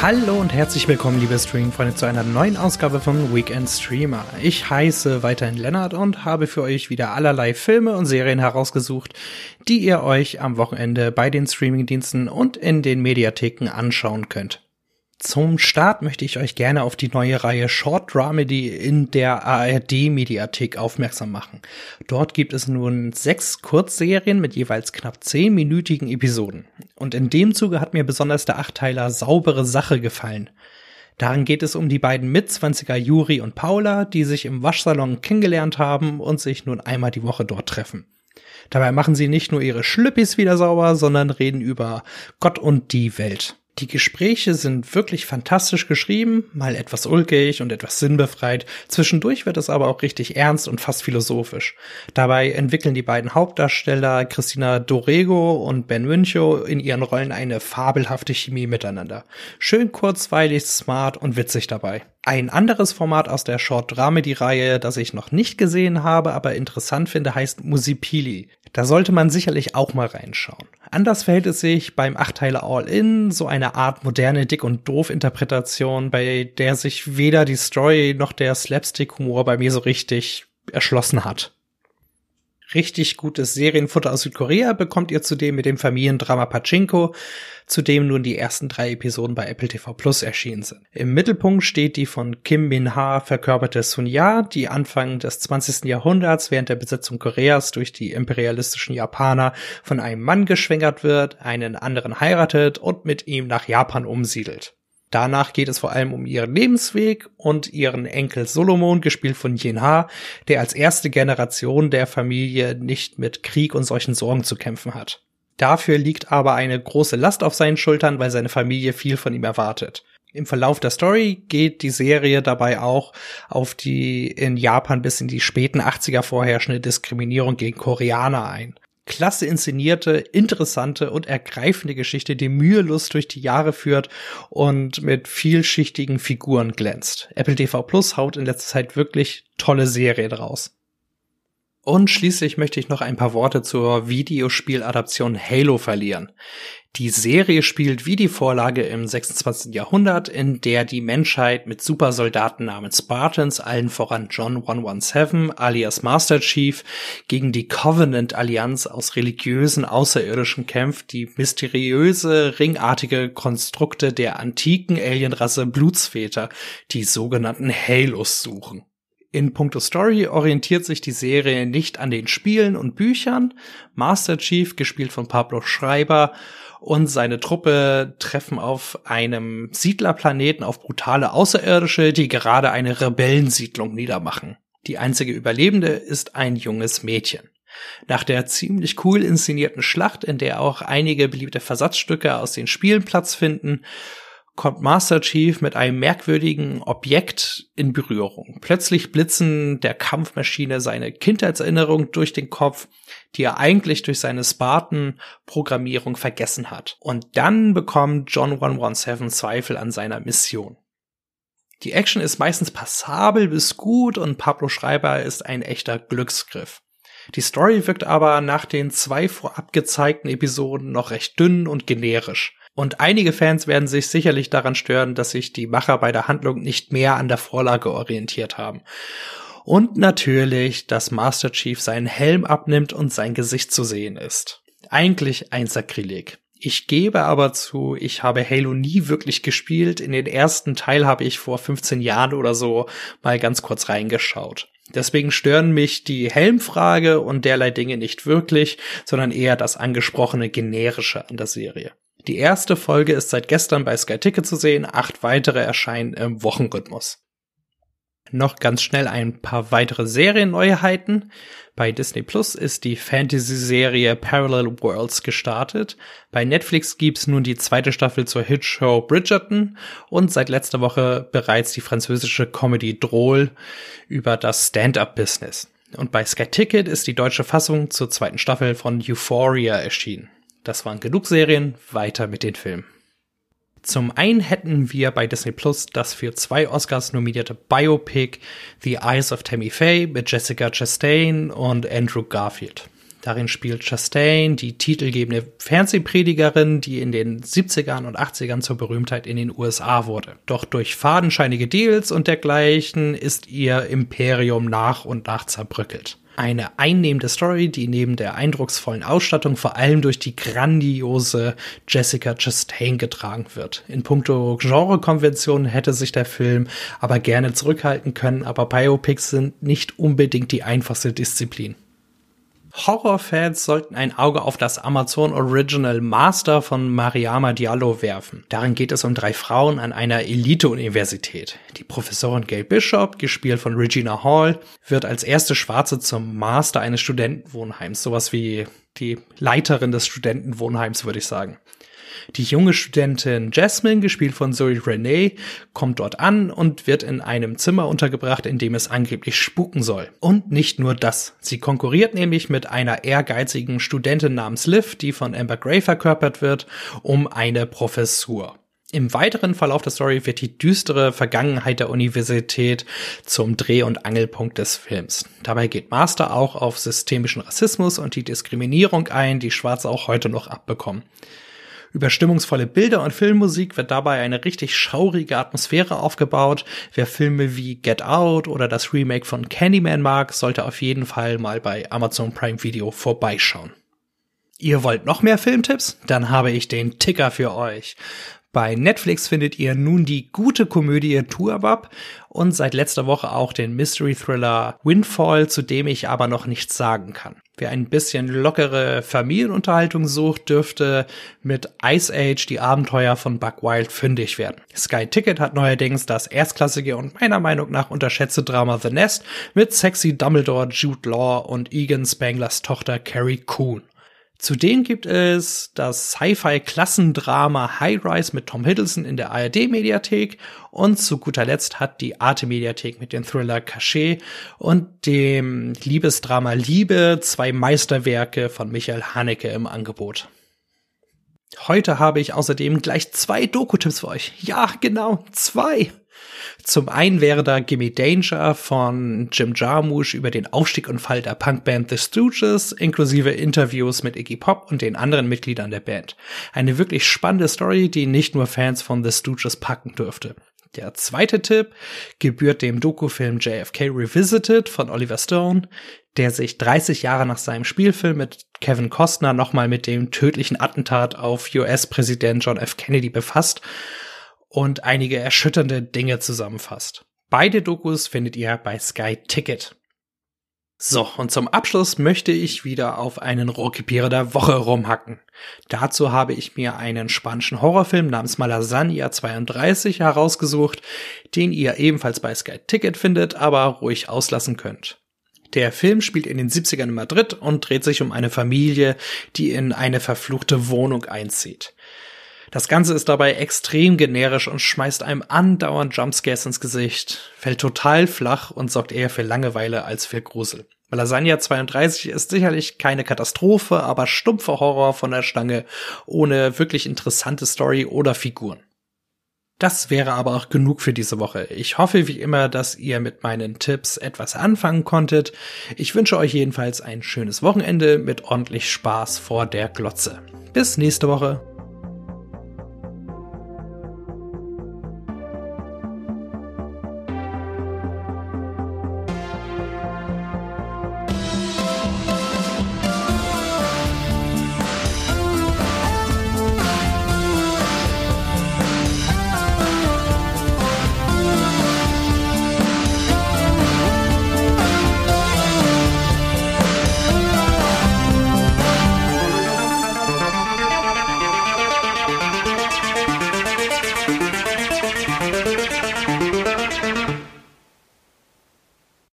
Hallo und herzlich willkommen, liebe Streaming-Freunde, zu einer neuen Ausgabe von Weekend Streamer. Ich heiße weiterhin Lennart und habe für euch wieder allerlei Filme und Serien herausgesucht, die ihr euch am Wochenende bei den Streaming-Diensten und in den Mediatheken anschauen könnt. Zum Start möchte ich euch gerne auf die neue Reihe Short Dramedy in der ARD Mediathek aufmerksam machen. Dort gibt es nun sechs Kurzserien mit jeweils knapp zehnminütigen Episoden. Und in dem Zuge hat mir besonders der Achtteiler Saubere Sache gefallen. Darin geht es um die beiden Mitzwanziger Juri und Paula, die sich im Waschsalon kennengelernt haben und sich nun einmal die Woche dort treffen. Dabei machen sie nicht nur ihre Schlüppis wieder sauber, sondern reden über Gott und die Welt. Die Gespräche sind wirklich fantastisch geschrieben, mal etwas ulkig und etwas sinnbefreit. Zwischendurch wird es aber auch richtig ernst und fast philosophisch. Dabei entwickeln die beiden Hauptdarsteller Christina Dorego und Ben Münchow in ihren Rollen eine fabelhafte Chemie miteinander. Schön kurzweilig, smart und witzig dabei. Ein anderes Format aus der Short Dramedy-Reihe, das ich noch nicht gesehen habe, aber interessant finde, heißt Musipili. Da sollte man sicherlich auch mal reinschauen. Anders verhält es sich beim Achtteile All-In, so eine Art moderne Dick- und Doof-Interpretation, bei der sich weder die Story noch der Slapstick-Humor bei mir so richtig erschlossen hat. Richtig gutes Serienfutter aus Südkorea bekommt ihr zudem mit dem Familiendrama Pachinko, zu dem nun die ersten drei Episoden bei Apple TV Plus erschienen sind. Im Mittelpunkt steht die von Kim Min-ha verkörperte Sun Ya, die Anfang des 20. Jahrhunderts während der Besetzung Koreas durch die imperialistischen Japaner von einem Mann geschwängert wird, einen anderen heiratet und mit ihm nach Japan umsiedelt. Danach geht es vor allem um ihren Lebensweg und ihren Enkel Solomon, gespielt von Yin Ha, der als erste Generation der Familie nicht mit Krieg und solchen Sorgen zu kämpfen hat. Dafür liegt aber eine große Last auf seinen Schultern, weil seine Familie viel von ihm erwartet. Im Verlauf der Story geht die Serie dabei auch auf die in Japan bis in die späten 80er vorherrschende Diskriminierung gegen Koreaner ein klasse inszenierte, interessante und ergreifende Geschichte, die mühelos durch die Jahre führt und mit vielschichtigen Figuren glänzt. Apple TV Plus haut in letzter Zeit wirklich tolle Serien raus. Und schließlich möchte ich noch ein paar Worte zur Videospieladaption Halo verlieren. Die Serie spielt wie die Vorlage im 26. Jahrhundert, in der die Menschheit mit Supersoldaten namens Spartans, allen voran John 117 alias Master Chief, gegen die Covenant-Allianz aus religiösen Außerirdischen kämpft, die mysteriöse, ringartige Konstrukte der antiken Alienrasse Blutsväter, die sogenannten Halos suchen. In puncto Story orientiert sich die Serie nicht an den Spielen und Büchern. Master Chief, gespielt von Pablo Schreiber, und seine Truppe treffen auf einem Siedlerplaneten auf brutale Außerirdische, die gerade eine Rebellensiedlung niedermachen. Die einzige Überlebende ist ein junges Mädchen. Nach der ziemlich cool inszenierten Schlacht, in der auch einige beliebte Versatzstücke aus den Spielen Platz finden, kommt Master Chief mit einem merkwürdigen Objekt in Berührung. Plötzlich blitzen der Kampfmaschine seine Kindheitserinnerung durch den Kopf, die er eigentlich durch seine Spartan-Programmierung vergessen hat. Und dann bekommt John 117 Zweifel an seiner Mission. Die Action ist meistens passabel bis gut und Pablo Schreiber ist ein echter Glücksgriff. Die Story wirkt aber nach den zwei vorab gezeigten Episoden noch recht dünn und generisch. Und einige Fans werden sich sicherlich daran stören, dass sich die Macher bei der Handlung nicht mehr an der Vorlage orientiert haben. Und natürlich, dass Master Chief seinen Helm abnimmt und sein Gesicht zu sehen ist. Eigentlich ein Sakrileg. Ich gebe aber zu, ich habe Halo nie wirklich gespielt. In den ersten Teil habe ich vor 15 Jahren oder so mal ganz kurz reingeschaut. Deswegen stören mich die Helmfrage und derlei Dinge nicht wirklich, sondern eher das angesprochene generische an der Serie. Die erste Folge ist seit gestern bei Sky Ticket zu sehen, acht weitere erscheinen im Wochenrhythmus. Noch ganz schnell ein paar weitere Serienneuheiten. Bei Disney Plus ist die Fantasy-Serie Parallel Worlds gestartet. Bei Netflix gibt's nun die zweite Staffel zur Hitshow Bridgerton und seit letzter Woche bereits die französische Comedy Droll über das Stand-up-Business. Und bei Sky Ticket ist die deutsche Fassung zur zweiten Staffel von Euphoria erschienen. Das waren genug Serien, weiter mit den Filmen. Zum einen hätten wir bei Disney Plus das für zwei Oscars nominierte Biopic The Eyes of Tammy Faye mit Jessica Chastain und Andrew Garfield. Darin spielt Chastain die titelgebende Fernsehpredigerin, die in den 70ern und 80ern zur Berühmtheit in den USA wurde. Doch durch fadenscheinige Deals und dergleichen ist ihr Imperium nach und nach zerbröckelt eine einnehmende Story, die neben der eindrucksvollen Ausstattung vor allem durch die grandiose Jessica Chastain getragen wird. In puncto Genrekonvention hätte sich der Film aber gerne zurückhalten können, aber Biopics sind nicht unbedingt die einfachste Disziplin. Horrorfans sollten ein Auge auf das Amazon Original Master von Mariama Diallo werfen. Darin geht es um drei Frauen an einer Elite-Universität. Die Professorin Gail Bishop, gespielt von Regina Hall, wird als erste Schwarze zum Master eines Studentenwohnheims. Sowas wie die Leiterin des Studentenwohnheims, würde ich sagen. Die junge Studentin Jasmine, gespielt von Zoe Renee, kommt dort an und wird in einem Zimmer untergebracht, in dem es angeblich spuken soll. Und nicht nur das. Sie konkurriert nämlich mit einer ehrgeizigen Studentin namens Liv, die von Amber Gray verkörpert wird, um eine Professur. Im weiteren Verlauf der Story wird die düstere Vergangenheit der Universität zum Dreh- und Angelpunkt des Films. Dabei geht Master auch auf systemischen Rassismus und die Diskriminierung ein, die Schwarze auch heute noch abbekommen. Über stimmungsvolle Bilder und Filmmusik wird dabei eine richtig schaurige Atmosphäre aufgebaut. Wer Filme wie Get Out oder das Remake von Candyman mag, sollte auf jeden Fall mal bei Amazon Prime Video vorbeischauen. Ihr wollt noch mehr Filmtipps? Dann habe ich den Ticker für euch. Bei Netflix findet ihr nun die gute Komödie Tuabab und seit letzter Woche auch den Mystery Thriller Windfall, zu dem ich aber noch nichts sagen kann. Wer ein bisschen lockere Familienunterhaltung sucht, dürfte mit Ice Age die Abenteuer von Buck Wild fündig werden. Sky Ticket hat neuerdings das erstklassige und meiner Meinung nach unterschätzte Drama The Nest mit sexy Dumbledore Jude Law und Egan Spanglers Tochter Carrie Coon. Zudem gibt es das Sci-Fi-Klassendrama High Rise mit Tom Hiddleston in der ARD-Mediathek und zu guter Letzt hat die Arte-Mediathek mit dem Thriller Cachet und dem Liebesdrama Liebe zwei Meisterwerke von Michael Haneke im Angebot. Heute habe ich außerdem gleich zwei Doku-Tipps für euch. Ja, genau, zwei. Zum einen wäre da Gimme Danger von Jim Jarmusch über den Aufstieg und Fall der Punkband The Stooges, inklusive Interviews mit Iggy Pop und den anderen Mitgliedern der Band. Eine wirklich spannende Story, die nicht nur Fans von The Stooges packen dürfte. Der zweite Tipp gebührt dem Dokufilm JFK Revisited von Oliver Stone, der sich 30 Jahre nach seinem Spielfilm mit Kevin Costner nochmal mit dem tödlichen Attentat auf US-Präsident John F. Kennedy befasst und einige erschütternde Dinge zusammenfasst. Beide Dokus findet ihr bei Sky Ticket. So, und zum Abschluss möchte ich wieder auf einen Rohrkrepierer der Woche rumhacken. Dazu habe ich mir einen spanischen Horrorfilm namens Malasaña 32 herausgesucht, den ihr ebenfalls bei Sky Ticket findet, aber ruhig auslassen könnt. Der Film spielt in den 70ern in Madrid und dreht sich um eine Familie, die in eine verfluchte Wohnung einzieht. Das Ganze ist dabei extrem generisch und schmeißt einem andauernd Jumpscares ins Gesicht, fällt total flach und sorgt eher für Langeweile als für Grusel. Lasagna 32 ist sicherlich keine Katastrophe, aber stumpfer Horror von der Stange, ohne wirklich interessante Story oder Figuren. Das wäre aber auch genug für diese Woche. Ich hoffe wie immer, dass ihr mit meinen Tipps etwas anfangen konntet. Ich wünsche euch jedenfalls ein schönes Wochenende mit ordentlich Spaß vor der Glotze. Bis nächste Woche.